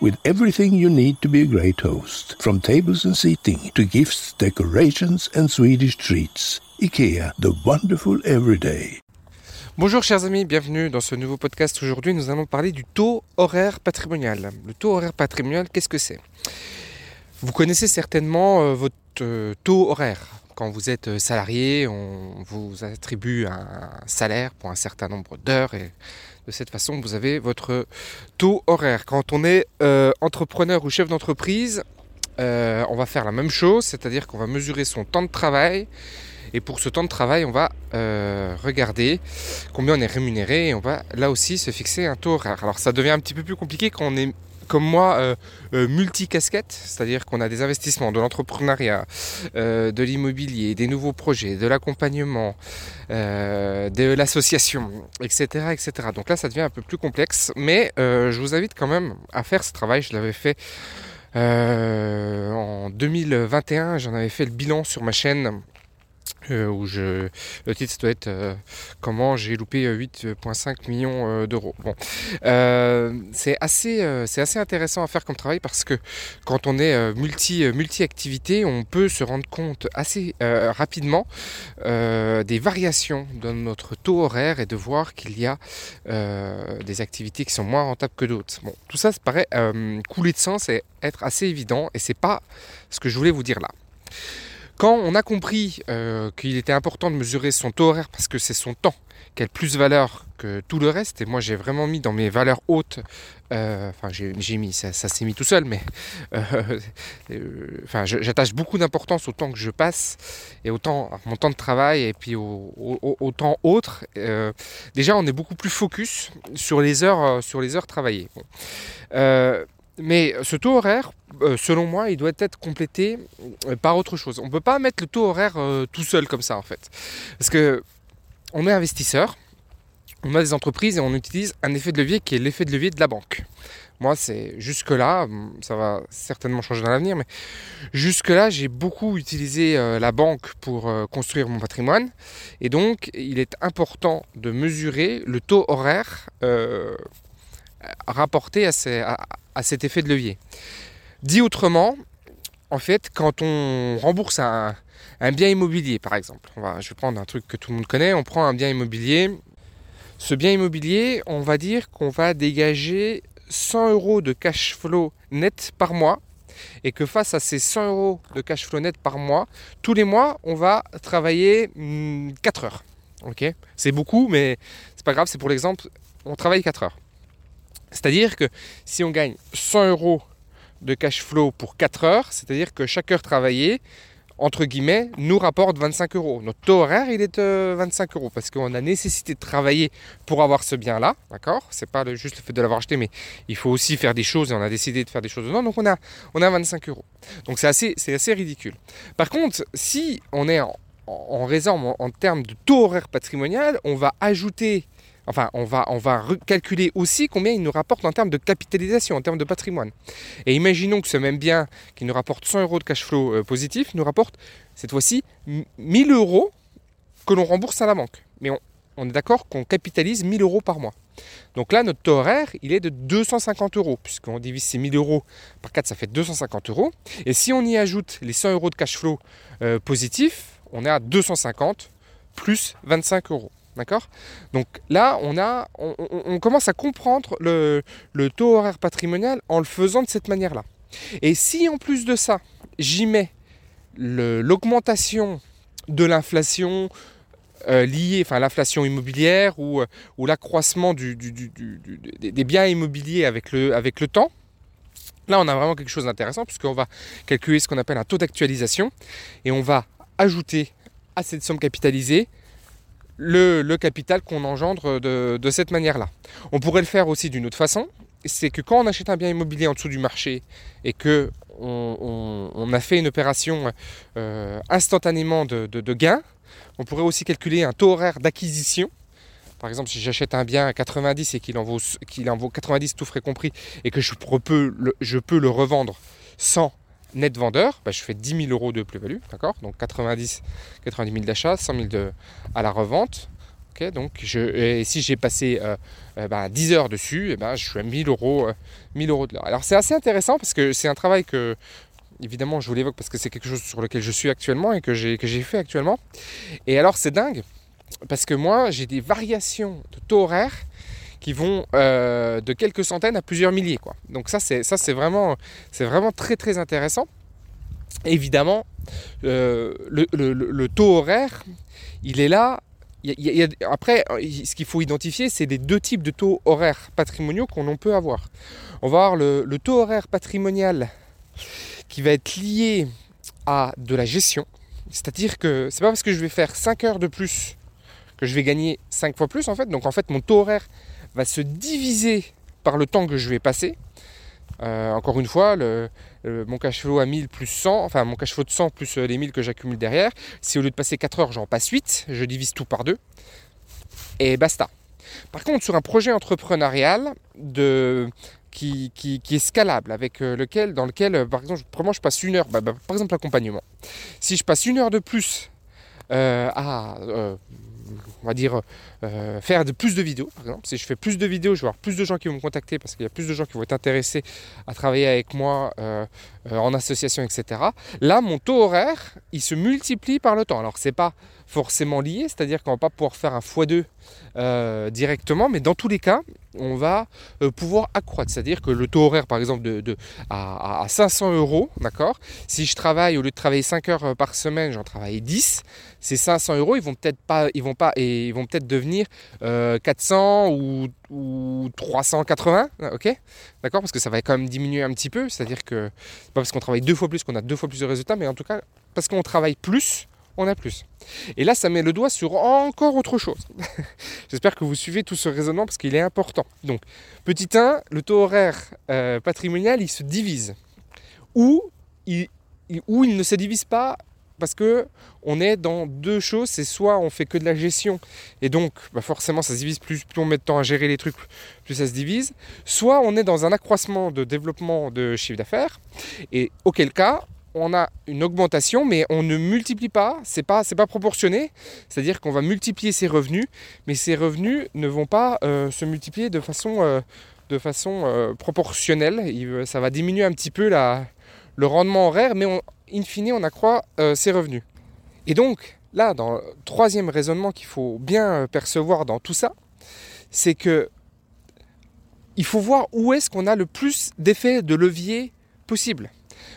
with everything you need to be a great host, from tables and seating to gifts, decorations and Swedish treats. IKEA, the wonderful everyday. Bonjour chers amis, bienvenue dans ce nouveau podcast. Aujourd'hui nous allons parler du taux horaire patrimonial. Le taux horaire patrimonial, qu'est-ce que c'est? Vous connaissez certainement euh, votre euh, taux horaire. Quand vous êtes euh, salarié, on vous attribue un salaire pour un certain nombre d'heures et de cette façon vous avez votre taux horaire. Quand on est entrepreneur ou chef d'entreprise, on va faire la même chose, c'est-à-dire qu'on va mesurer son temps de travail et pour ce temps de travail, on va euh, regarder combien on est rémunéré et on va là aussi se fixer un taux horaire. Alors ça devient un petit peu plus compliqué quand on est comme moi euh, euh, multicasquette, c'est-à-dire qu'on a des investissements, de l'entrepreneuriat, de l'immobilier, des nouveaux projets, de l'accompagnement, de l'association, etc., etc. Donc là, ça devient un peu plus complexe, mais je vous invite quand même à faire ce travail. Je l'avais fait en 2021, j'en avais fait le bilan sur ma chaîne euh, où je, le titre doit être euh, Comment j'ai loupé 8,5 euh, millions d'euros. Bon, c'est assez, assez intéressant à faire comme travail parce que quand on est multi, multi-activité, on peut se rendre compte assez rapidement des variations dans notre taux horaire et de voir qu'il y a des activités qui sont moins rentables que d'autres. Bon, tout ça, ça paraît couler de sens et être assez évident et c'est pas ce que je voulais vous dire là. Quand on a compris euh, qu'il était important de mesurer son taux horaire parce que c'est son temps qui a le plus valeur que tout le reste, et moi j'ai vraiment mis dans mes valeurs hautes, euh, enfin j'ai mis, ça, s'est mis tout seul, mais euh, j'attache beaucoup d'importance au temps que je passe et au temps, à mon temps de travail et puis au, temps autre. déjà on est beaucoup plus focus sur les heures, sur les heures travaillées. Mais ce taux horaire, euh, selon moi, il doit être complété euh, par autre chose. On ne peut pas mettre le taux horaire euh, tout seul comme ça en fait. Parce que on est investisseur, on a des entreprises et on utilise un effet de levier qui est l'effet de levier de la banque. Moi, c'est jusque-là, ça va certainement changer dans l'avenir, mais jusque-là, j'ai beaucoup utilisé la banque pour construire mon patrimoine. Et donc, il est important de mesurer le taux horaire rapporté à, cet effet de levier. Dit autrement, en fait, quand on rembourse un, bien immobilier, par exemple, je vais prendre un truc que tout le monde connaît, on prend un bien immobilier. Ce bien immobilier, on va dire qu'on va dégager 100 euros de cash flow net par mois et que face à ces 100 euros de cash flow net par mois, tous les mois, on va travailler 4 hmm, heures. C'est beaucoup, mais c'est pas grave, c'est pour l'exemple, on travaille 4 heures. C'est-à-dire que si on gagne 100 euros de cash flow pour 4 heures, c'est-à-dire que chaque heure travaillée, entre guillemets, nous rapporte 25 euros. Notre taux horaire, il est de 25 euros parce qu'on a nécessité de travailler pour avoir ce bien-là, d'accord? C'est pas juste le fait de l'avoir acheté, mais il faut aussi faire des choses et on a décidé de faire des choses dedans, donc on a, on a 25 euros. Donc c'est assez, c'est assez ridicule. Par contre, si on est en raison en termes de taux horaire patrimonial, on va ajouter Enfin, on va, on va recalculer aussi combien il nous rapporte en termes de capitalisation, en termes de patrimoine. Et imaginons que ce même bien qui nous rapporte 100 euros de cash flow euh, positif nous rapporte cette fois-ci 1000 euros que l'on rembourse à la banque. Mais on, est d'accord qu'on capitalise 1000 euros par mois. Donc là, notre taux horaire, il est de 250 euros, puisqu'on divise ces 1000 euros par 4, ça fait 250 euros. Et si on y ajoute les 100 euros de cash flow euh, positif, on est à 250 plus 25 euros. D'accord? Donc là, on, a, on, commence à comprendre le, taux horaire patrimonial en le faisant de cette manière-là. Et si en plus de ça, j'y mets l'augmentation de l'inflation, euh, liées, enfin l'inflation immobilière ou, euh, l'accroissement des biens immobiliers avec le temps. Là, on a vraiment quelque chose d'intéressant puisqu'on va calculer ce qu'on appelle un taux d'actualisation et on va ajouter à cette somme capitalisée le, capital qu'on engendre de, cette manière-là. On pourrait le faire aussi d'une autre façon, c'est que quand on achète un bien immobilier en dessous du marché et que on, a fait une opération euh, instantanément de, gain, on pourrait aussi calculer un taux horaire d'acquisition. Par exemple, si j'achète un bien à 90 et qu'il en vaut, qu'il en vaut 90 tout frais compris et que je peux le, je peux le revendre sans net vendeur, bah, je fais 10 000 euros de plus-value, Donc 90, 90 000 d'achat, 100 000 de, à la revente. ok? Donc et si j'ai passé euh, euh, bah, 10 heures dessus, eh ben, je suis à 1000 euros, euh, 1000 euros de l'heure. Alors c'est assez intéressant parce que c'est un travail que, évidemment, je vous l'évoque parce que c'est quelque chose sur lequel je suis actuellement et que j'ai, que j'ai fait actuellement. Et alors c'est dingue parce que moi j'ai des variations de taux horaire qui vont euh, de quelques centaines à plusieurs milliers. Quoi. Donc ça c'est, ça, c'est, vraiment, c'est vraiment très très intéressant. Évidemment, euh, le, taux horaire, il est là. Après, ce qu'il faut identifier, c'est les deux types de taux horaires patrimoniaux qu'on peut avoir. On va avoir le, le taux horaire patrimonial qui va être lié à de la gestion. C'est-à-dire que c'est pas parce que je vais faire 5 heures de plus que je vais gagner 5 fois plus en fait. Donc en fait mon taux horaire va se diviser par le temps que je vais passer. Euh, encore une fois, mon cash flow à 1000 plus 100, enfin mon cash flow de 100 plus euh, les 1000 que j'accumule derrière, si au lieu de passer 4 heures j'en passe 8, je divise tout par deux et basta. Par contre sur un projet entrepreneurial de, qui, qui- qui est scalable, avec euh, lequel, dans lequel, par exemple, vraiment je passe une heure, bah, bah, par exemple l'accompagnement. Si je passe une heure de plus à, on va dire, euh, faire de plus de vidéos, par exemple, si je fais plus de vidéos, je vais avoir plus de gens qui vont me contacter parce qu'il y a plus de gens qui vont être intéressés à travailler avec moi euh, euh, en association, etc. Là, mon taux horaire, il se multiplie par le temps. Alors, c'est pas forcément lié, c'est-à-dire qu'on va pas pouvoir faire un x2 euh, directement, mais dans tous les cas, on va pouvoir accroître. C'est-à-dire que le taux horaire, par exemple, de, à, à- à 500 euros, d'accord? Si je travaille, au lieu de travailler 5 heures par semaine, j'en travaille 10, ces 500 euros, ils vont peut-être pas, ils vont pas, et ils vont peut-être devenir euh, 400 ou, ou 380, ok? D'accord? Parce que ça va quand même diminuer un petit peu, c'est-à-dire que pas parce qu'on travaille deux fois plus qu'on a deux fois plus de résultats, mais en tout cas, parce qu'on travaille plus, on a plus. Et là, ça met le doigt sur encore autre chose. J'espère que vous suivez tout ce raisonnement parce qu'il est important. Donc, petit 1, le taux horaire euh, patrimonial, il se divise. Ou il ne se divise pas parce que on est dans deux choses. C'est soit on fait que de la gestion et donc bah, forcément ça se divise plus, plus on met de temps à gérer les trucs, plus ça se divise. Soit on est dans un accroissement de développement de chiffre d'affaires et auquel cas on a une augmentation, mais on ne multiplie pas, c'est pas, pas proportionné, c'est-à-dire qu'on va multiplier ses revenus, mais ces revenus ne vont pas euh, se multiplier de façon, euh, de façon euh, proportionnelle. Ça va diminuer un petit peu la, le rendement horaire, mais on- in fine, on accroît euh, ses revenus. Et donc, là, dans le troisième raisonnement qu'il faut bien euh, percevoir dans tout ça, c'est que il faut voir où est-ce qu'on a le plus d'effets de levier possible.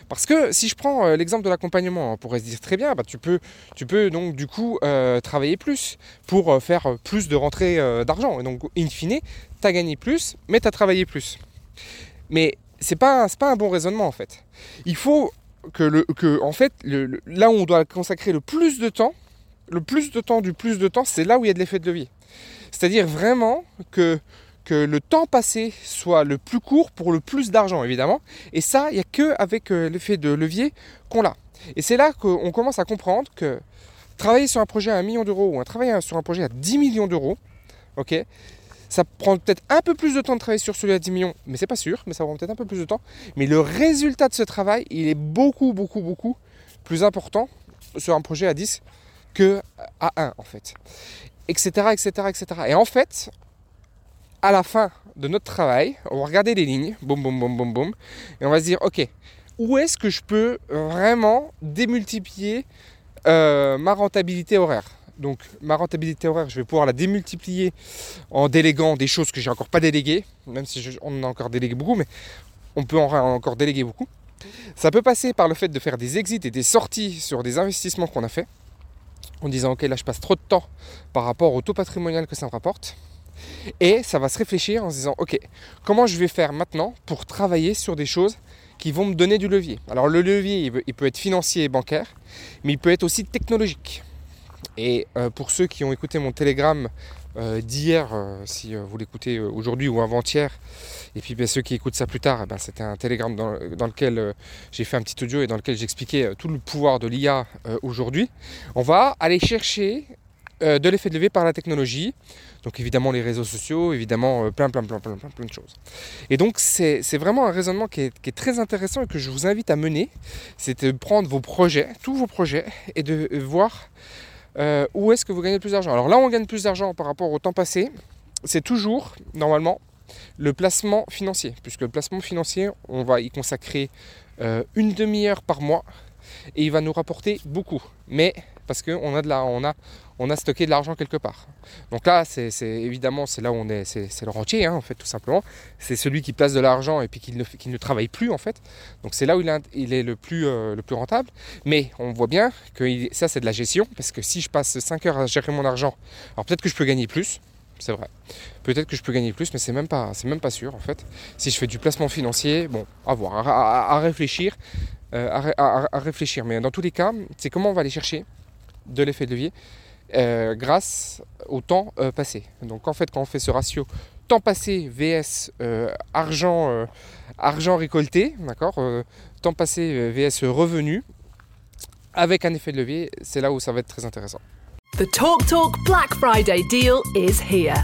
Parce que si je prends euh, l'exemple de l'accompagnement, on pourrait se dire très bien, bah, tu, peux, donc du coup travailler plus pour faire plus de rentrées d'argent. Et donc, in fine, tu as gagné plus, mais tu as travaillé plus. Mais c'est pas, pas un bon raisonnement en fait. Il faut que, le, que en fait, le- là où on doit consacrer le plus de temps, le plus de temps du plus de temps, c'est là où il y a de l'effet de levier. C'est-à-dire vraiment que, que le temps passé soit le plus court pour le plus d'argent, évidemment. Et ça, il n'y a que avec euh, l'effet de levier qu'on l'a. Et c'est là qu'on commence à comprendre que travailler sur un projet à 1 million d'euros ou un travailler sur un projet à 10 millions d'euros, ok, ça prend peut-être un peu plus de temps de travailler sur celui à 10 millions, mais c'est pas sûr, mais ça prend peut-être un peu plus de temps. Mais le résultat de ce travail, il est beaucoup, beaucoup, beaucoup plus important sur un projet à 10 que à 1 en fait. Etc. etc. etc. Et en fait, à la fin de notre travail, on va regarder les lignes, boum, boum, boum, boum, boum, et on va se dire, ok, où est-ce que je peux vraiment démultiplier euh, ma rentabilité horaire? Donc, ma rentabilité horaire, je vais pouvoir la démultiplier en déléguant des choses que j'ai encore pas déléguées, même si on en a encore délégué beaucoup, mais on peut en encore déléguer beaucoup. Ça peut passer par le fait de faire des exits et des sorties sur des investissements qu'on a fait. en disant ok là je passe trop de temps par rapport au taux patrimonial que ça me rapporte. Et ça va se réfléchir en se disant ok comment je vais faire maintenant pour travailler sur des choses qui vont me donner du levier? Alors le levier il peut être financier et bancaire, mais il peut être aussi technologique. Et euh, pour ceux qui ont écouté mon télégramme euh, d'hier, euh, si vous l'écoutez aujourd'hui ou avant-hier, et puis ben, ceux qui écoutent ça plus tard, eh ben, c'était un télégramme dans, lequel j'ai fait un petit audio et dans lequel j'expliquais tout le pouvoir de l'IA aujourd'hui. On va aller chercher de l'effet de levier par la technologie. Donc évidemment les réseaux sociaux, évidemment plein, plein, plein, plein, plein, plein de choses. Et donc c'est vraiment un raisonnement qui est, qui est, très intéressant et que je vous invite à mener. C'est de prendre vos projets, tous vos projets, et de voir euh, où est-ce que vous gagnez plus d'argent Alors là, on gagne plus d'argent par rapport au temps passé. C'est toujours, normalement, le placement financier. Puisque le placement financier, on va y consacrer euh, une demi-heure par mois et il va nous rapporter beaucoup. Mais parce qu'on a, on a, on a stocké de l'argent quelque part. Donc là, c'est évidemment, c'est là où on est, c'est le rentier, hein, en fait, tout simplement. C'est celui qui place de l'argent et puis qui ne, travaille plus, en fait. Donc c'est là où il, il est le plus, euh, le plus rentable. Mais on voit bien que ça, c'est de la gestion, parce que si je passe 5 heures à gérer mon argent, alors peut-être que je peux gagner plus, c'est vrai. Peut-être que je peux gagner plus, mais c'est même pas, c'est même pas sûr en fait. Si je fais du placement financier, bon, à voir, à, réfléchir, euh, à, réfléchir. Mais dans tous les cas, c'est comment on va aller chercher de l'effet de levier euh, grâce au temps euh, passé. Donc en fait, quand on fait ce ratio temps passé vs argent, argent récolté, d'accord, temps passé vs revenu, avec un effet de levier, c'est là où ça va être très intéressant. The TalkTalk Talk Black Friday deal is here.